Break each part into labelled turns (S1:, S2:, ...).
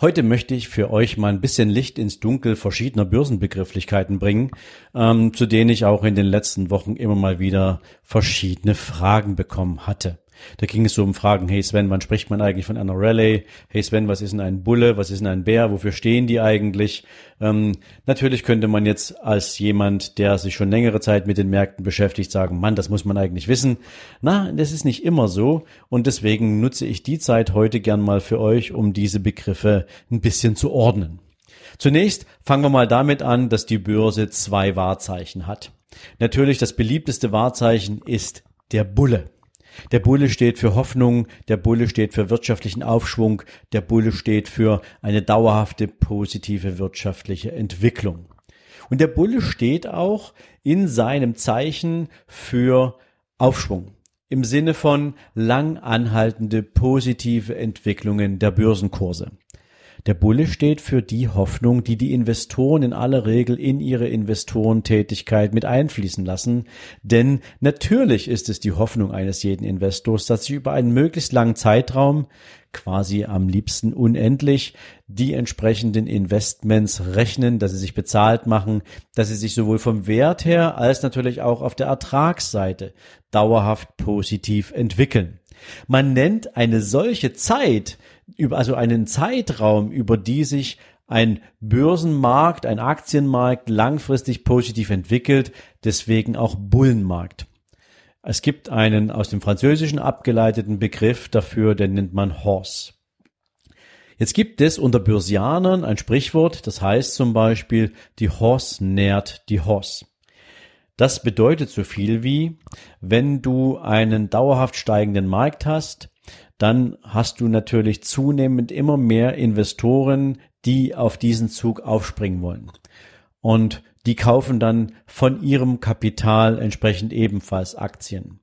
S1: Heute möchte ich für euch mal ein bisschen Licht ins Dunkel verschiedener Börsenbegrifflichkeiten bringen, ähm, zu denen ich auch in den letzten Wochen immer mal wieder verschiedene Fragen bekommen hatte. Da ging es so um Fragen, hey Sven, wann spricht man eigentlich von einer Rallye? Hey Sven, was ist denn ein Bulle? Was ist denn ein Bär? Wofür stehen die eigentlich? Ähm, natürlich könnte man jetzt als jemand, der sich schon längere Zeit mit den Märkten beschäftigt, sagen, Mann, das muss man eigentlich wissen. Na, das ist nicht immer so und deswegen nutze ich die Zeit heute gern mal für euch, um diese Begriffe ein bisschen zu ordnen. Zunächst fangen wir mal damit an, dass die Börse zwei Wahrzeichen hat. Natürlich das beliebteste Wahrzeichen ist der Bulle. Der Bulle steht für Hoffnung, der Bulle steht für wirtschaftlichen Aufschwung, der Bulle steht für eine dauerhafte positive wirtschaftliche Entwicklung. Und der Bulle steht auch in seinem Zeichen für Aufschwung im Sinne von lang anhaltende positive Entwicklungen der Börsenkurse. Der Bulle steht für die Hoffnung, die die Investoren in aller Regel in ihre Investorentätigkeit mit einfließen lassen. Denn natürlich ist es die Hoffnung eines jeden Investors, dass sie über einen möglichst langen Zeitraum, quasi am liebsten unendlich, die entsprechenden Investments rechnen, dass sie sich bezahlt machen, dass sie sich sowohl vom Wert her als natürlich auch auf der Ertragsseite dauerhaft positiv entwickeln. Man nennt eine solche Zeit, über, also einen Zeitraum, über die sich ein Börsenmarkt, ein Aktienmarkt langfristig positiv entwickelt, deswegen auch Bullenmarkt. Es gibt einen aus dem Französischen abgeleiteten Begriff dafür, den nennt man Horse. Jetzt gibt es unter Börsianern ein Sprichwort, das heißt zum Beispiel, die Horse nährt die Horse. Das bedeutet so viel wie, wenn du einen dauerhaft steigenden Markt hast, dann hast du natürlich zunehmend immer mehr Investoren, die auf diesen Zug aufspringen wollen. Und die kaufen dann von ihrem Kapital entsprechend ebenfalls Aktien.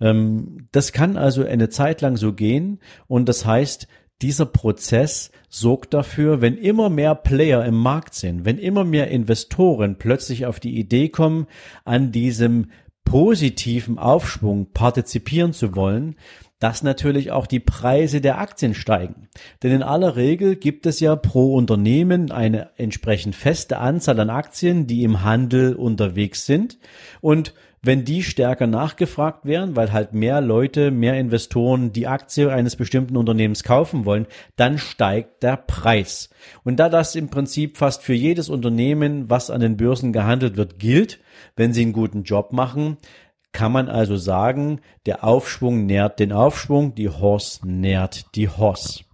S1: Ähm, das kann also eine Zeit lang so gehen und das heißt, dieser Prozess sorgt dafür, wenn immer mehr Player im Markt sind, wenn immer mehr Investoren plötzlich auf die Idee kommen, an diesem positiven Aufschwung partizipieren zu wollen, dass natürlich auch die Preise der Aktien steigen. Denn in aller Regel gibt es ja pro Unternehmen eine entsprechend feste Anzahl an Aktien, die im Handel unterwegs sind. Und wenn die stärker nachgefragt werden, weil halt mehr Leute, mehr Investoren die Aktie eines bestimmten Unternehmens kaufen wollen, dann steigt der Preis. Und da das im Prinzip fast für jedes Unternehmen, was an den Börsen gehandelt wird, gilt, wenn sie einen guten Job machen, kann man also sagen, der Aufschwung nährt den Aufschwung, die Horse nährt die Horse.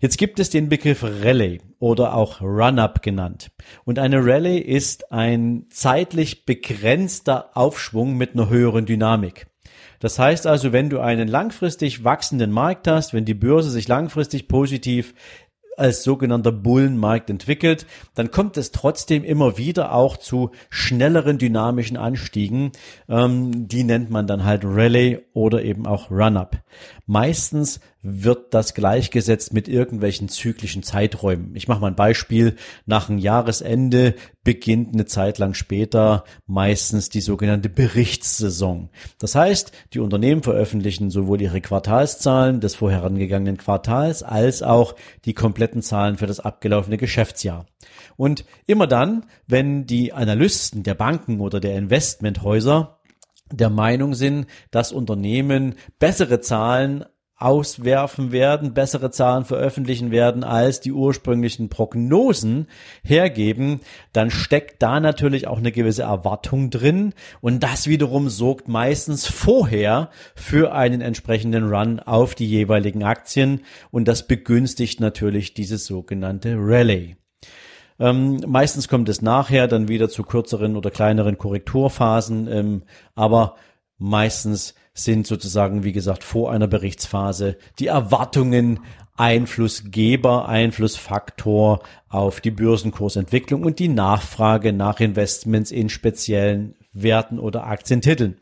S1: Jetzt gibt es den Begriff Rallye oder auch Run-up genannt. Und eine Rallye ist ein zeitlich begrenzter Aufschwung mit einer höheren Dynamik. Das heißt also, wenn du einen langfristig wachsenden Markt hast, wenn die Börse sich langfristig positiv als sogenannter Bullenmarkt entwickelt, dann kommt es trotzdem immer wieder auch zu schnelleren dynamischen Anstiegen. Ähm, die nennt man dann halt Rallye oder eben auch Run-Up. Meistens wird das gleichgesetzt mit irgendwelchen zyklischen Zeiträumen. Ich mache mal ein Beispiel. Nach einem Jahresende beginnt eine Zeit lang später meistens die sogenannte Berichtssaison. Das heißt, die Unternehmen veröffentlichen sowohl ihre Quartalszahlen des vorherangegangenen Quartals als auch die kompletten Zahlen für das abgelaufene Geschäftsjahr. Und immer dann, wenn die Analysten der Banken oder der Investmenthäuser der Meinung sind, dass Unternehmen bessere Zahlen auswerfen werden, bessere Zahlen veröffentlichen werden, als die ursprünglichen Prognosen hergeben, dann steckt da natürlich auch eine gewisse Erwartung drin und das wiederum sorgt meistens vorher für einen entsprechenden Run auf die jeweiligen Aktien und das begünstigt natürlich dieses sogenannte Rallye. Ähm, meistens kommt es nachher dann wieder zu kürzeren oder kleineren Korrekturphasen, ähm, aber meistens sind sozusagen, wie gesagt, vor einer Berichtsphase die Erwartungen Einflussgeber, Einflussfaktor auf die Börsenkursentwicklung und die Nachfrage nach Investments in speziellen Werten oder Aktientiteln.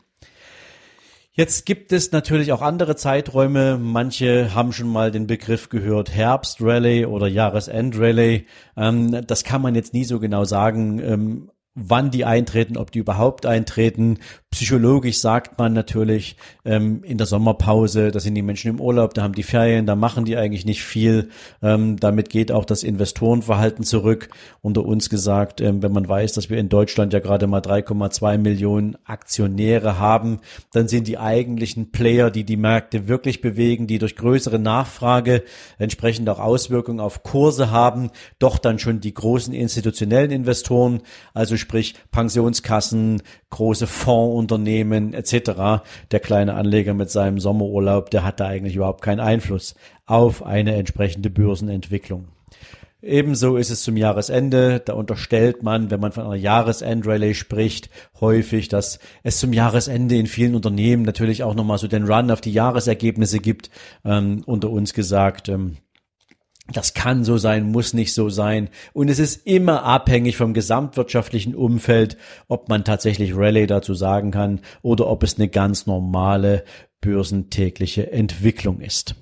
S1: Jetzt gibt es natürlich auch andere Zeiträume. Manche haben schon mal den Begriff gehört, Herbstrallye oder Jahresendrallye. Ähm, das kann man jetzt nie so genau sagen. Wann die eintreten, ob die überhaupt eintreten. Psychologisch sagt man natürlich ähm, in der Sommerpause, da sind die Menschen im Urlaub, da haben die Ferien, da machen die eigentlich nicht viel. Ähm, damit geht auch das Investorenverhalten zurück. Unter uns gesagt, ähm, wenn man weiß, dass wir in Deutschland ja gerade mal 3,2 Millionen Aktionäre haben, dann sind die eigentlichen Player, die die Märkte wirklich bewegen, die durch größere Nachfrage entsprechend auch Auswirkungen auf Kurse haben, doch dann schon die großen institutionellen Investoren, also sprich Pensionskassen, große Fondsunternehmen etc. Der kleine Anleger mit seinem Sommerurlaub, der hat da eigentlich überhaupt keinen Einfluss auf eine entsprechende Börsenentwicklung. Ebenso ist es zum Jahresende. Da unterstellt man, wenn man von einer Jahresendrallye spricht, häufig, dass es zum Jahresende in vielen Unternehmen natürlich auch nochmal so den Run auf die Jahresergebnisse gibt. Ähm, unter uns gesagt, ähm, das kann so sein, muss nicht so sein. Und es ist immer abhängig vom gesamtwirtschaftlichen Umfeld, ob man tatsächlich Rallye dazu sagen kann oder ob es eine ganz normale börsentägliche Entwicklung ist.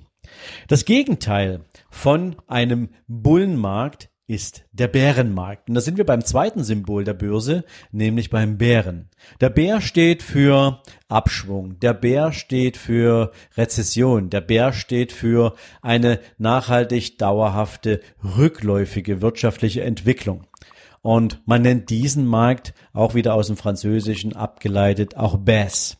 S1: Das Gegenteil von einem Bullenmarkt ist der Bärenmarkt. Und da sind wir beim zweiten Symbol der Börse, nämlich beim Bären. Der Bär steht für Abschwung. Der Bär steht für Rezession. Der Bär steht für eine nachhaltig dauerhafte, rückläufige wirtschaftliche Entwicklung. Und man nennt diesen Markt auch wieder aus dem Französischen abgeleitet auch Bass.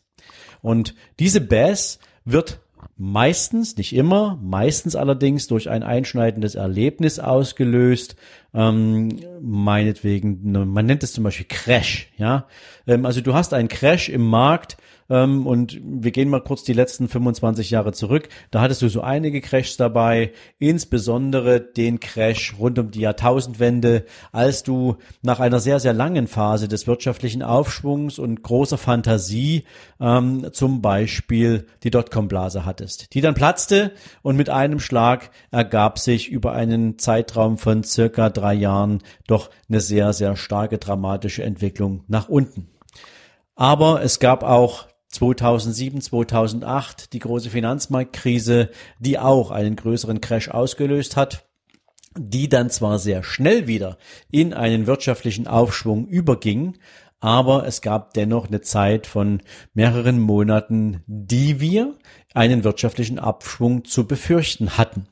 S1: Und diese Bass wird meistens, nicht immer, meistens allerdings durch ein einschneidendes Erlebnis ausgelöst. Ähm, meinetwegen, man nennt es zum Beispiel Crash, ja. Ähm, also du hast einen Crash im Markt, ähm, und wir gehen mal kurz die letzten 25 Jahre zurück. Da hattest du so einige Crashs dabei, insbesondere den Crash rund um die Jahrtausendwende, als du nach einer sehr, sehr langen Phase des wirtschaftlichen Aufschwungs und großer Fantasie ähm, zum Beispiel die Dotcom-Blase hattest, die dann platzte und mit einem Schlag ergab sich über einen Zeitraum von circa drei Jahren doch eine sehr, sehr starke dramatische Entwicklung nach unten. Aber es gab auch 2007, 2008 die große Finanzmarktkrise, die auch einen größeren Crash ausgelöst hat, die dann zwar sehr schnell wieder in einen wirtschaftlichen Aufschwung überging, aber es gab dennoch eine Zeit von mehreren Monaten, die wir einen wirtschaftlichen Abschwung zu befürchten hatten.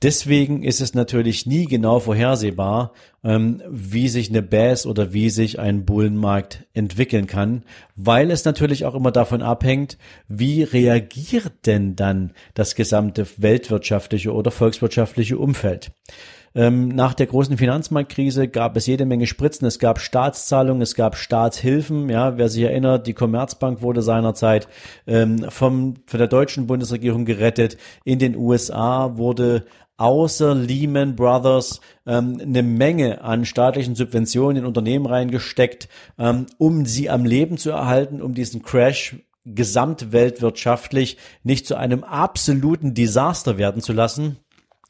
S1: Deswegen ist es natürlich nie genau vorhersehbar, ähm, wie sich eine Bass oder wie sich ein Bullenmarkt entwickeln kann, weil es natürlich auch immer davon abhängt, wie reagiert denn dann das gesamte weltwirtschaftliche oder volkswirtschaftliche Umfeld. Ähm, nach der großen Finanzmarktkrise gab es jede Menge Spritzen, es gab Staatszahlungen, es gab Staatshilfen. Ja, wer sich erinnert, die Commerzbank wurde seinerzeit ähm, vom, von der deutschen Bundesregierung gerettet. In den USA wurde außer Lehman Brothers ähm, eine Menge an staatlichen Subventionen in Unternehmen reingesteckt, ähm, um sie am Leben zu erhalten, um diesen Crash gesamtweltwirtschaftlich nicht zu einem absoluten Desaster werden zu lassen.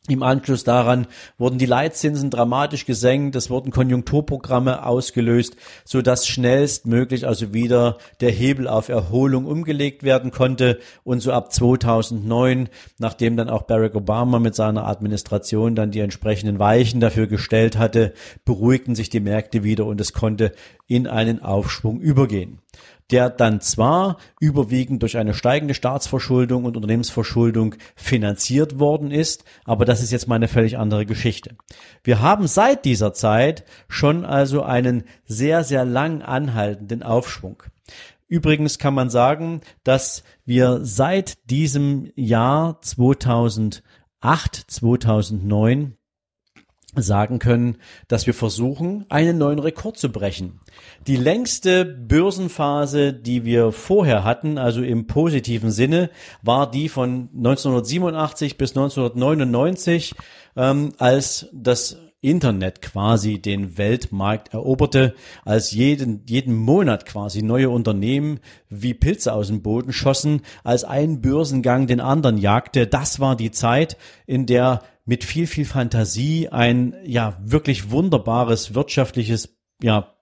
S1: Im Anschluss daran wurden die Leitzinsen dramatisch gesenkt, es wurden Konjunkturprogramme ausgelöst, so dass schnellstmöglich also wieder der Hebel auf Erholung umgelegt werden konnte. Und so ab 2009, nachdem dann auch Barack Obama mit seiner Administration dann die entsprechenden Weichen dafür gestellt hatte, beruhigten sich die Märkte wieder und es konnte in einen Aufschwung übergehen der dann zwar überwiegend durch eine steigende Staatsverschuldung und Unternehmensverschuldung finanziert worden ist, aber das ist jetzt mal eine völlig andere Geschichte. Wir haben seit dieser Zeit schon also einen sehr, sehr lang anhaltenden Aufschwung. Übrigens kann man sagen, dass wir seit diesem Jahr 2008, 2009 sagen können, dass wir versuchen, einen neuen Rekord zu brechen. Die längste Börsenphase, die wir vorher hatten, also im positiven Sinne, war die von 1987 bis 1999, ähm, als das Internet quasi den Weltmarkt eroberte, als jeden, jeden Monat quasi neue Unternehmen wie Pilze aus dem Boden schossen, als ein Börsengang den anderen jagte. Das war die Zeit, in der mit viel, viel Fantasie ein, ja, wirklich wunderbares wirtschaftliches, ja,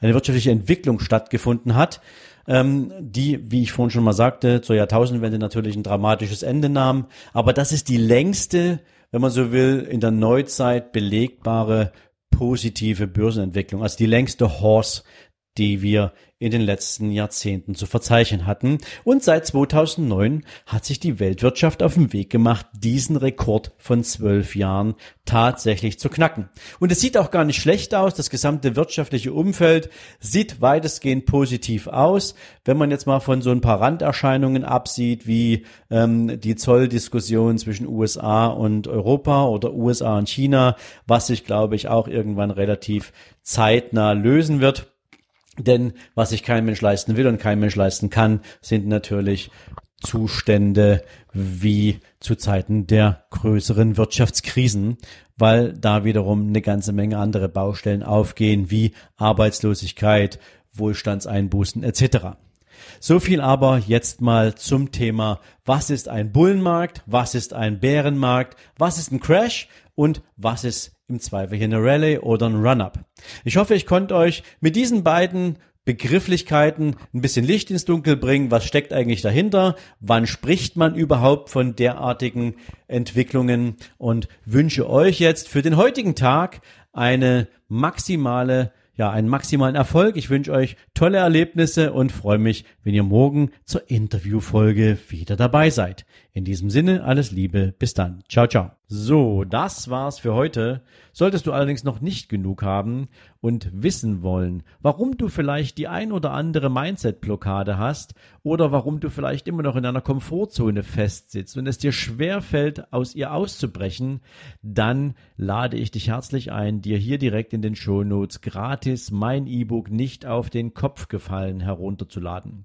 S1: eine wirtschaftliche Entwicklung stattgefunden hat, ähm, die, wie ich vorhin schon mal sagte, zur Jahrtausendwende natürlich ein dramatisches Ende nahm. Aber das ist die längste wenn man so will, in der Neuzeit belegbare positive Börsenentwicklung, also die längste Horse, die wir in den letzten Jahrzehnten zu verzeichnen hatten. Und seit 2009 hat sich die Weltwirtschaft auf den Weg gemacht, diesen Rekord von zwölf Jahren tatsächlich zu knacken. Und es sieht auch gar nicht schlecht aus. Das gesamte wirtschaftliche Umfeld sieht weitestgehend positiv aus. Wenn man jetzt mal von so ein paar Randerscheinungen absieht, wie ähm, die Zolldiskussion zwischen USA und Europa oder USA und China, was sich, glaube ich, auch irgendwann relativ zeitnah lösen wird denn was sich kein Mensch leisten will und kein Mensch leisten kann, sind natürlich Zustände wie zu Zeiten der größeren Wirtschaftskrisen, weil da wiederum eine ganze Menge andere Baustellen aufgehen, wie Arbeitslosigkeit, Wohlstandseinbußen etc. So viel aber jetzt mal zum Thema, was ist ein Bullenmarkt, was ist ein Bärenmarkt, was ist ein Crash und was ist im Zweifel hier eine Rallye oder ein Run-Up. Ich hoffe, ich konnte euch mit diesen beiden Begrifflichkeiten ein bisschen Licht ins Dunkel bringen. Was steckt eigentlich dahinter? Wann spricht man überhaupt von derartigen Entwicklungen? Und wünsche euch jetzt für den heutigen Tag eine maximale ja, einen maximalen Erfolg. Ich wünsche euch tolle Erlebnisse und freue mich, wenn ihr morgen zur Interviewfolge wieder dabei seid. In diesem Sinne, alles Liebe, bis dann. Ciao, ciao. So, das war's für heute. Solltest du allerdings noch nicht genug haben und wissen wollen, warum du vielleicht die ein oder andere Mindset-Blockade hast oder warum du vielleicht immer noch in einer Komfortzone festsitzt und es dir schwer fällt, aus ihr auszubrechen, dann lade ich dich herzlich ein, dir hier direkt in den Shownotes gratis mein E-Book nicht auf den Kopf gefallen herunterzuladen.